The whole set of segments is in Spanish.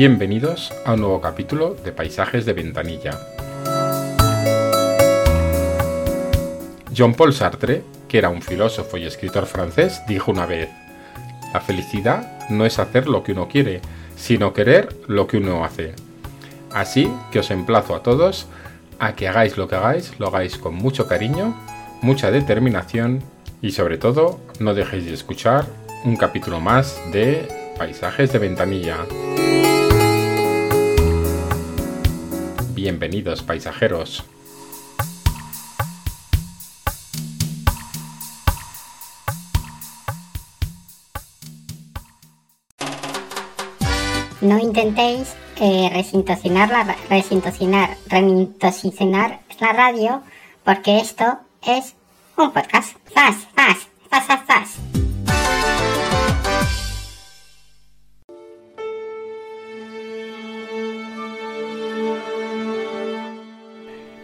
Bienvenidos a un nuevo capítulo de Paisajes de Ventanilla. Jean-Paul Sartre, que era un filósofo y escritor francés, dijo una vez, La felicidad no es hacer lo que uno quiere, sino querer lo que uno hace. Así que os emplazo a todos a que hagáis lo que hagáis, lo hagáis con mucho cariño, mucha determinación y sobre todo no dejéis de escuchar un capítulo más de Paisajes de Ventanilla. Bienvenidos paisajeros. No intentéis eh, resintocinar, la, resintocinar, remintosinar la radio, porque esto es un podcast. Fas, fas, fas, fas, fas.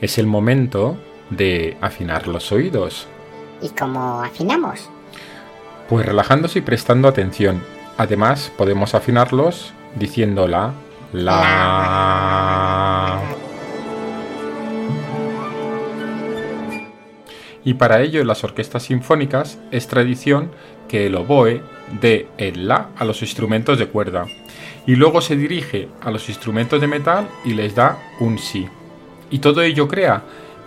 Es el momento de afinar los oídos. ¿Y cómo afinamos? Pues relajándose y prestando atención. Además, podemos afinarlos diciendo la, la. Y para ello en las orquestas sinfónicas es tradición que el oboe dé el la a los instrumentos de cuerda y luego se dirige a los instrumentos de metal y les da un si. Y todo ello crea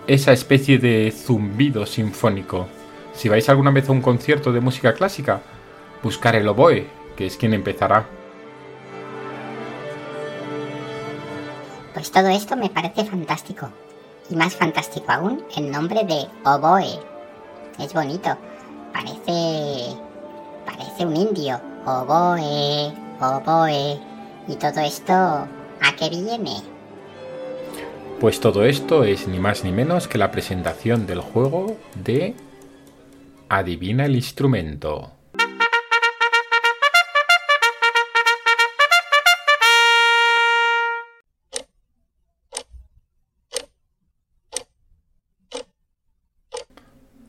esa especie de zumbido sinfónico. Si vais alguna vez a un concierto de música clásica, buscar el oboe, que es quien empezará. Pues todo esto me parece fantástico. Y más fantástico aún el nombre de oboe. Es bonito. Parece. parece un indio. Oboe, oboe. Y todo esto, ¿a qué viene? Pues todo esto es ni más ni menos que la presentación del juego de Adivina el instrumento.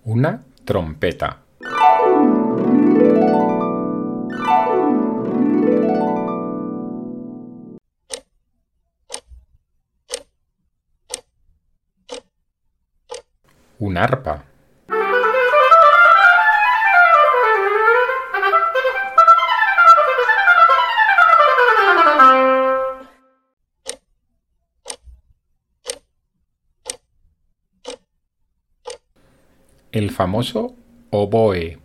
Una trompeta. Un arpa. El famoso oboe.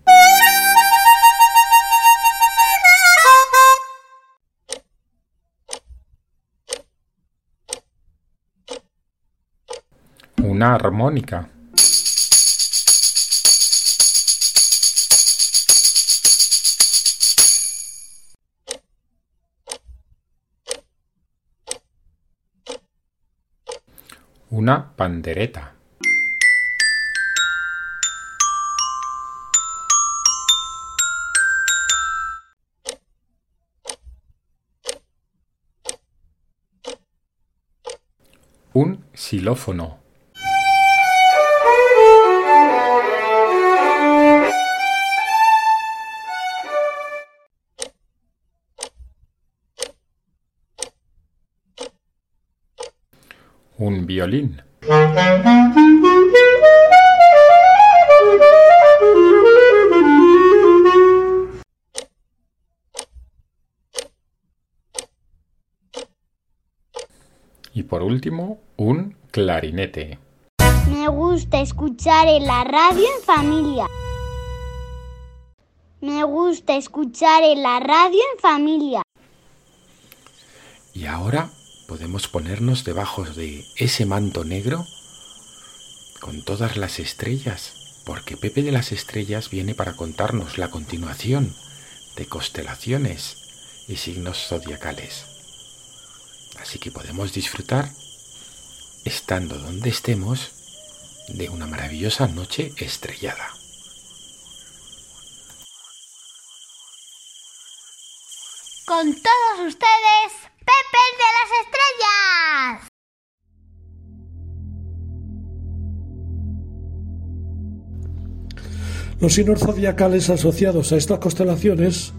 Una armónica. Una pandereta. Un xilófono. Un violín. Y por último, un clarinete. Me gusta escuchar en la radio en familia. Me gusta escuchar en la radio en familia. Y ahora podemos ponernos debajo de ese manto negro con todas las estrellas, porque Pepe de las Estrellas viene para contarnos la continuación de constelaciones y signos zodiacales. Así que podemos disfrutar, estando donde estemos, de una maravillosa noche estrellada. Con todos ustedes, Pepe de las Estrellas. Los signos zodiacales asociados a estas constelaciones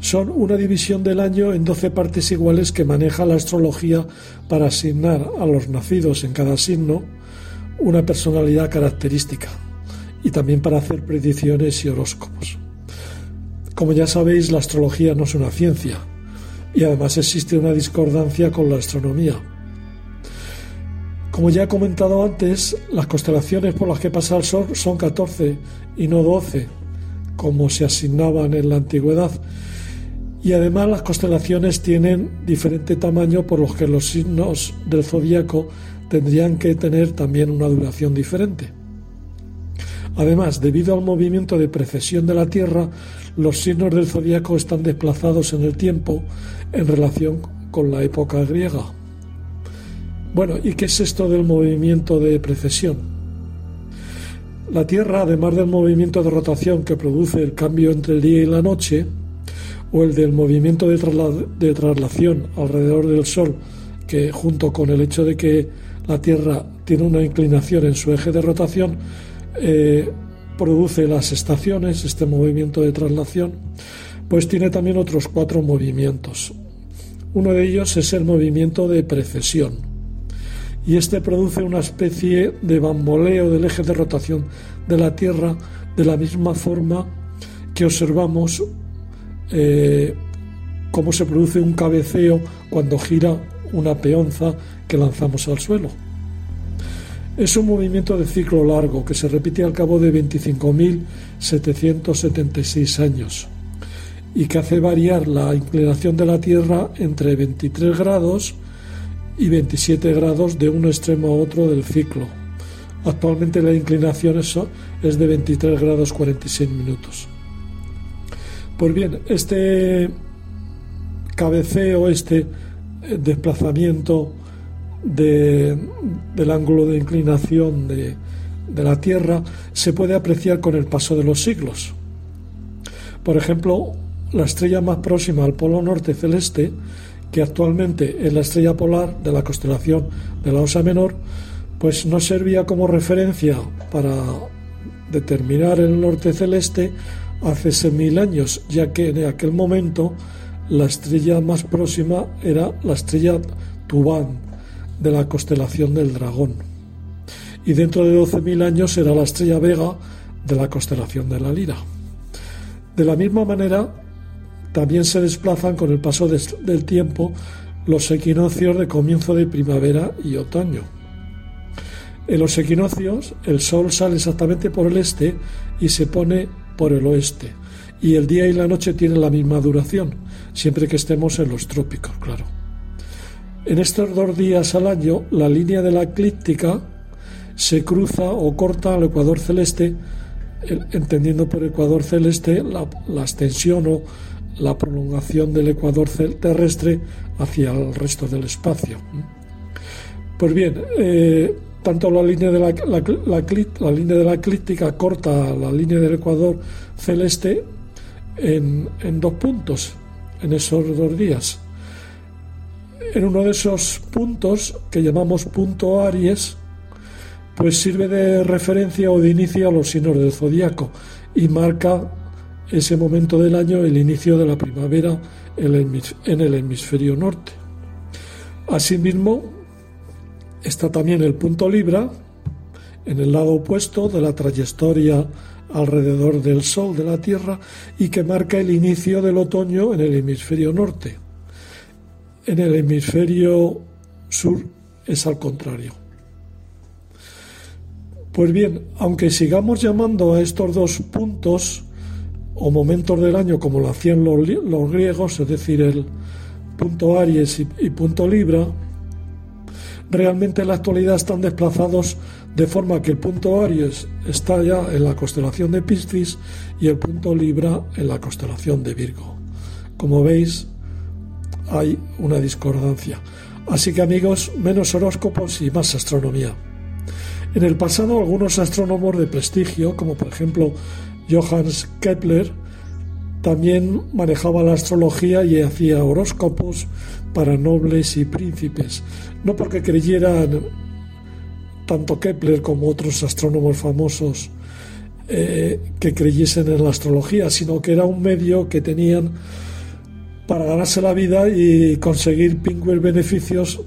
son una división del año en 12 partes iguales que maneja la astrología para asignar a los nacidos en cada signo una personalidad característica y también para hacer predicciones y horóscopos. Como ya sabéis, la astrología no es una ciencia y además existe una discordancia con la astronomía. Como ya he comentado antes, las constelaciones por las que pasa el Sol son 14 y no 12, como se asignaban en la antigüedad, y además las constelaciones tienen diferente tamaño por los que los signos del zodíaco tendrían que tener también una duración diferente. Además, debido al movimiento de precesión de la Tierra, los signos del zodíaco están desplazados en el tiempo en relación con la época griega. Bueno, ¿y qué es esto del movimiento de precesión? La Tierra, además del movimiento de rotación que produce el cambio entre el día y la noche, o el del movimiento de, traslación alrededor del Sol, que junto con el hecho de que la Tierra tiene una inclinación en su eje de rotación, eh, produce las estaciones, este movimiento de traslación, pues tiene también otros cuatro movimientos. Uno de ellos es el movimiento de precesión, y este produce una especie de bamboleo del eje de rotación de la Tierra de la misma forma que observamos eh, cómo se produce un cabeceo cuando gira una peonza que lanzamos al suelo. Es un movimiento de ciclo largo que se repite al cabo de 25.776 años y que hace variar la inclinación de la Tierra entre 23 grados y 27 grados de un extremo a otro del ciclo. Actualmente la inclinación es de 23 grados 46 minutos. Pues bien, este cabeceo, este eh, del ángulo de inclinación de, de la Tierra se puede apreciar con el paso de los siglos. Por ejemplo, la estrella más próxima al polo norte celeste, que actualmente es la estrella polar de la constelación de la Osa Menor, pues no servía como referencia para determinar el norte celeste hace mil años, ya que en aquel momento la estrella más próxima era la estrella Tubán de la constelación del dragón. Y dentro de 12.000 años será la estrella Vega de la constelación de la Lira. De la misma manera, también se desplazan con el paso del tiempo los equinoccios de comienzo de primavera y otoño. En los equinoccios el sol sale exactamente por el este y se pone por el oeste, y el día y la noche tienen la misma duración, siempre que estemos en los trópicos, claro. En estos dos días al año, la línea de la eclíptica se cruza o corta al ecuador celeste, entendiendo por ecuador celeste la, extensión o la prolongación del ecuador terrestre hacia el resto del espacio. Pues bien, eh, tanto la línea de la, la, eclíptica corta la línea del ecuador celeste en, en, dos puntos en esos dos días. En uno de esos puntos, que llamamos punto Aries, pues sirve de referencia o de inicio a los signos del zodiaco y marca ese momento del año el inicio de la primavera en el hemisferio norte. Asimismo, Está también el punto Libra, en el lado opuesto de la trayectoria alrededor del Sol de la Tierra y que marca el inicio del otoño en el hemisferio norte. En el hemisferio sur es al contrario. Pues bien, aunque sigamos llamando a estos dos puntos o momentos del año como lo hacían los, griegos, es decir, el punto Aries y punto Libra, realmente en la actualidad están desplazados de forma que el punto Aries está ya en la constelación de Piscis y el punto Libra en la constelación de Virgo. Como veis, hay una discordancia. Así que amigos, menos horóscopos y más astronomía. En el pasado algunos astrónomos de prestigio, como por ejemplo Johannes Kepler, también manejaba la astrología y hacía horóscopos para nobles y príncipes, no porque creyeran tanto Kepler como otros astrónomos famosos eh, que creyesen en la astrología, sino que era un medio que tenían para ganarse la vida y conseguir pingües beneficios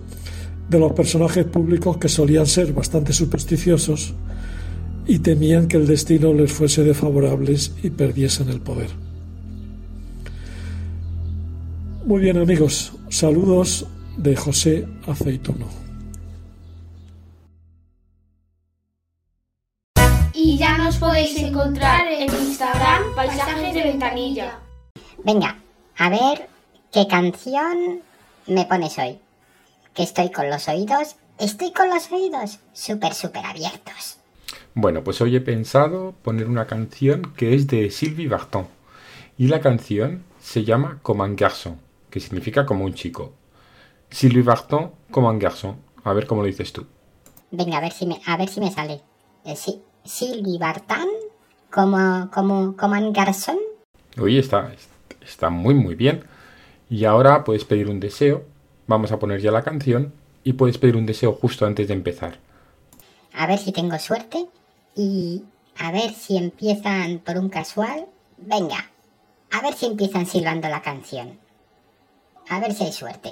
de los personajes públicos que solían ser bastante supersticiosos y temían que el destino les fuese desfavorables y perdiesen el poder. Muy bien amigos, saludos de José Aceituno. Y ya nos podéis encontrar en Instagram Paisajes de Ventanilla. Venga, a ver qué canción me pones hoy. Que estoy con los oídos, estoy con los oídos súper, súper abiertos. Bueno, pues hoy he pensado poner una canción que es de Sylvie Vartan. Y la canción se llama Comme un garçon, que significa como un chico. Sylvie Vartan, Comme un garçon. A ver cómo lo dices tú. Venga, a ver si me, a ver si me sale. Eh, sí, Sylvie Vartan, como, como, como un garçon. Oye, está, está muy muy bien. Y ahora puedes pedir un deseo. Vamos a poner ya la canción y puedes pedir un deseo justo antes de empezar. A ver si tengo suerte y a ver si empiezan por un casual. Venga, a ver si empiezan silbando la canción. A ver si hay suerte.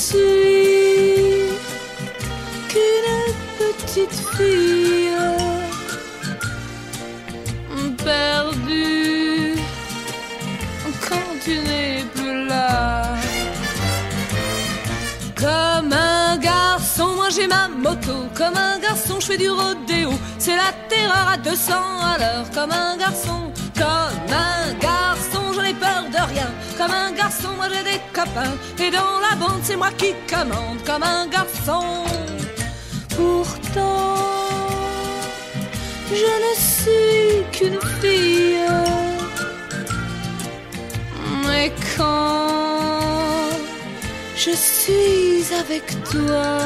Suis qu'une petite fille perdue quand tu n'es plus là. Comme un garçon, moi j'ai ma moto. Comme un garçon, je fais du rodéo. C'est la terreur à 200 à l'heure. Comme un garçon, Comme un garçon, moi j'ai des copains. Et dans la bande, c'est moi qui commande. Comme un garçon. Pourtant, je ne suis qu'une fille. Mais quand je suis avec toi,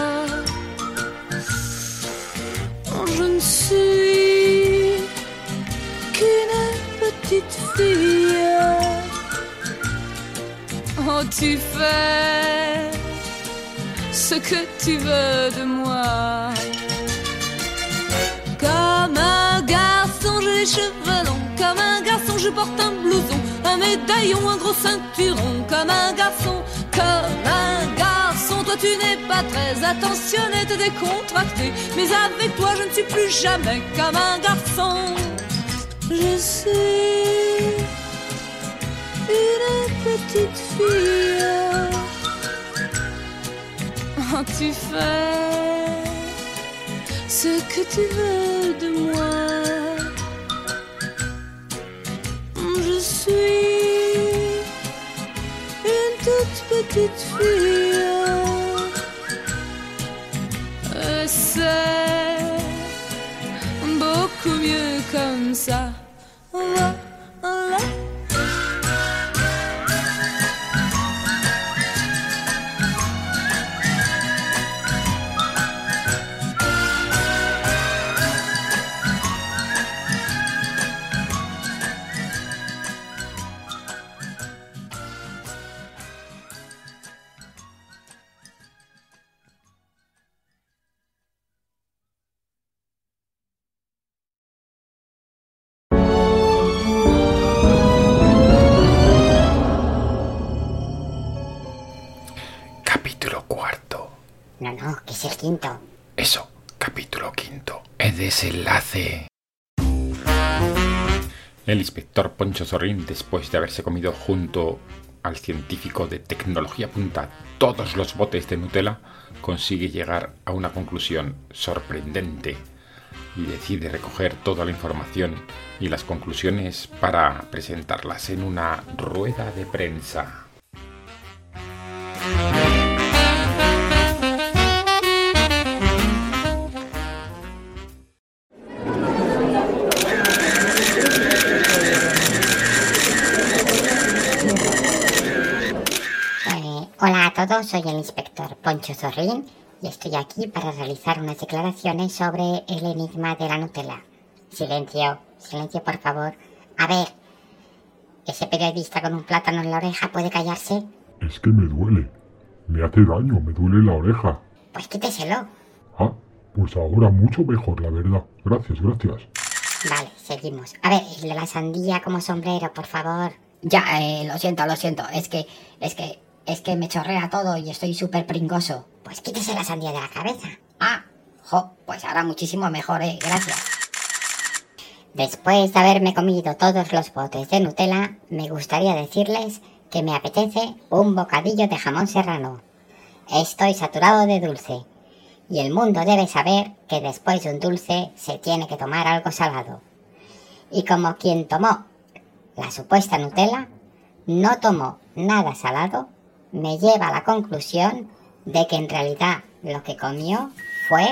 je ne suis qu'une petite fille. Tu fais ce que tu veux de moi. Comme un garçon, j'ai les cheveux longs. Comme un garçon, je porte un blouson, un médaillon, un gros ceinturon. Comme un garçon, comme un garçon, toi tu n'es pas très attentionné, t'es décontracté. Mais avec toi, je ne suis plus jamais comme un garçon. Je suis une petite fille. Oh, tu fais ce que tu veux de moi. Je suis une toute petite fille. C'est beaucoup mieux comme ça. Eso, capítulo quinto. El desenlace. El inspector Poncho Zorrín, después de haberse comido junto al científico de tecnología punta todos los botes de Nutella, consigue llegar a una conclusión sorprendente y decide recoger toda la información y las conclusiones para presentarlas en una rueda de prensa. Eh, hola a todos, soy el inspector Poncho Zorrín y estoy aquí para realizar unas declaraciones sobre el enigma de la Nutella. Silencio, silencio por favor. A ver, ese periodista con un plátano en la oreja puede callarse. Es que me duele. Me hace daño, me duele la oreja. Pues quíteselo. Ah, pues ahora mucho mejor, la verdad. Gracias, gracias. Vale, seguimos. A ver, el de la sandía como sombrero, por favor. Ya, eh, lo siento, lo siento. Es que, es que, es que me chorrea todo y estoy súper pringoso. Pues quítese la sandía de la cabeza. Ah, jo, pues ahora muchísimo mejor, eh. Gracias. Después de haberme comido todos los botes de Nutella, me gustaría decirles que me apetece un bocadillo de jamón serrano. Estoy saturado de dulce. Y el mundo debe saber que después de un dulce se tiene que tomar algo salado. Y como quien tomó la supuesta Nutella no tomó nada salado, me lleva a la conclusión de que en realidad lo que comió fue.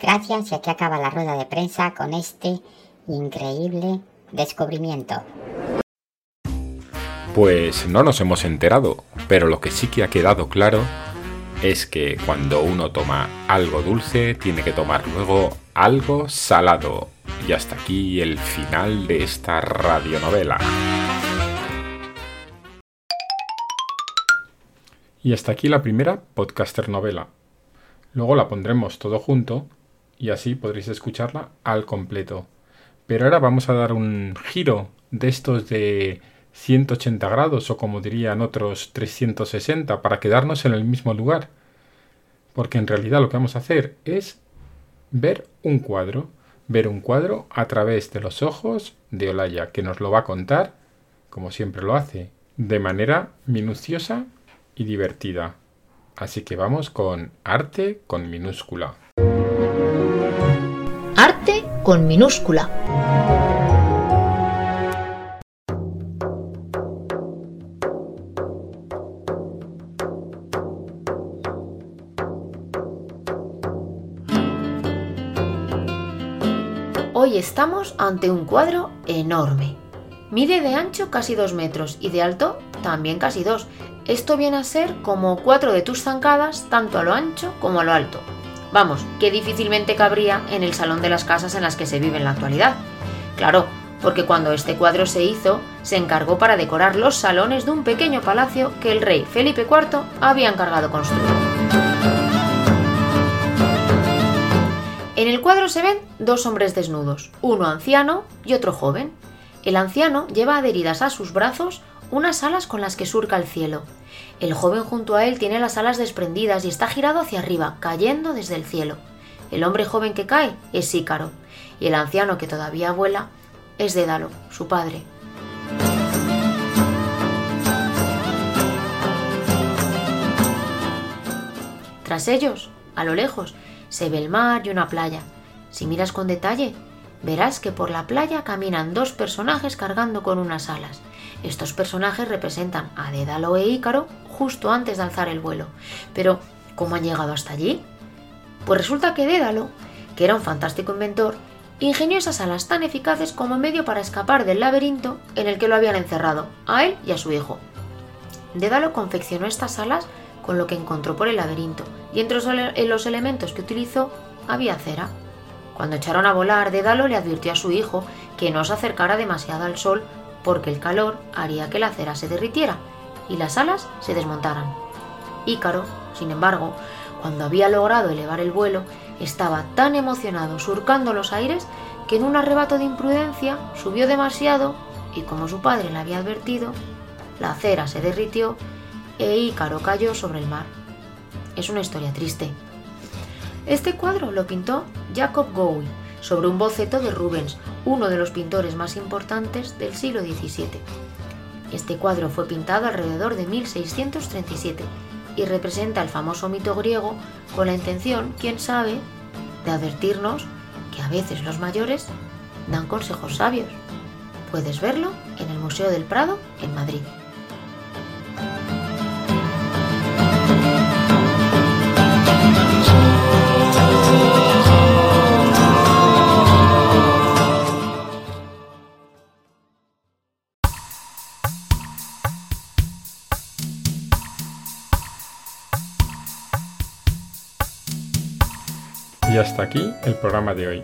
Gracias y aquí acaba la rueda de prensa con este increíble descubrimiento. Pues no nos hemos enterado, pero lo que sí que ha quedado claro es que cuando uno toma algo dulce tiene que tomar luego algo salado. Y hasta aquí el final de esta radionovela. Y hasta aquí la primera podcaster novela. Luego la pondremos todo junto y así podréis escucharla al completo. Pero ahora vamos a dar un giro de estos de 180 grados o como dirían otros 360 para quedarnos en el mismo lugar. Porque en realidad lo que vamos a hacer es ver un cuadro. Ver un cuadro a través de los ojos de Olaya, que nos lo va a contar, como siempre lo hace, de manera minuciosa y divertida. Así que vamos con arte con minúscula. Arte con minúscula. Estamos ante un cuadro enorme. Mide de ancho casi 2 metros y de alto también casi 2. Esto viene a ser como cuatro de tus zancadas, tanto a lo ancho como a lo alto. Vamos, que difícilmente cabría en el salón de las casas en las que se vive en la actualidad. Claro, porque cuando este cuadro se hizo, se encargó para decorar los salones de un pequeño palacio que el rey Felipe IV había encargado construir. En el cuadro se ven dos hombres desnudos, uno anciano y otro joven. El anciano lleva adheridas a sus brazos unas alas con las que surca el cielo. El joven junto a él tiene las alas desprendidas y está girado hacia arriba, cayendo desde el cielo. El hombre joven que cae es Ícaro, y el anciano que todavía vuela es Dédalo, su padre. Tras ellos, a lo lejos, se ve el mar y una playa. Si miras con detalle, verás que por la playa caminan dos personajes cargando con unas alas. Estos personajes representan a Dédalo e Ícaro justo antes de alzar el vuelo. Pero, ¿cómo han llegado hasta allí? Pues resulta que Dédalo, que era un fantástico inventor, ingenió esas alas tan eficaces como medio para escapar del laberinto en el que lo habían encerrado, a él y a su hijo. Dédalo confeccionó estas alas con lo que encontró por el laberinto, y entre los elementos que utilizó había cera. Cuando echaron a volar, Dédalo le advirtió a su hijo que no se acercara demasiado al sol porque el calor haría que la cera se derritiera y las alas se desmontaran. Ícaro, sin embargo, cuando había logrado elevar el vuelo, estaba tan emocionado surcando los aires que en un arrebato de imprudencia subió demasiado y como su padre le había advertido, la cera se derritió e Ícaro cayó sobre el mar. Es una historia triste. Este cuadro lo pintó Jacob Gowie, sobre un boceto de Rubens, uno de los pintores más importantes del siglo XVII. Este cuadro fue pintado alrededor de 1637 y representa el famoso mito griego con la intención, quién sabe, de advertirnos que a veces los mayores dan consejos sabios. Puedes verlo en el Museo del Prado en Madrid. Hasta aquí el programa de hoy.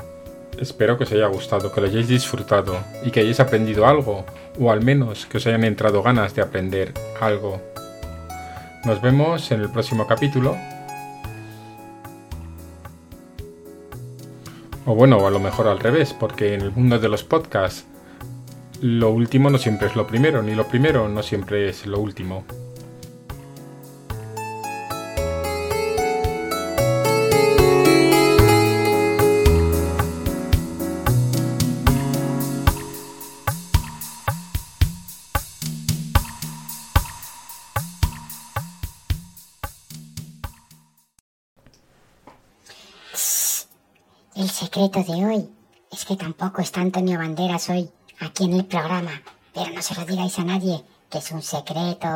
Espero que os haya gustado, que lo hayáis disfrutado y que hayáis aprendido algo, o al menos que os hayan entrado ganas de aprender algo. Nos vemos en el próximo capítulo. O bueno, a lo mejor al revés, porque en el mundo de los podcasts lo último no siempre es lo primero, ni lo primero no siempre es lo último. Tampoco está Antonio Banderas hoy aquí en el programa, pero no se lo digáis a nadie, que es un secreto.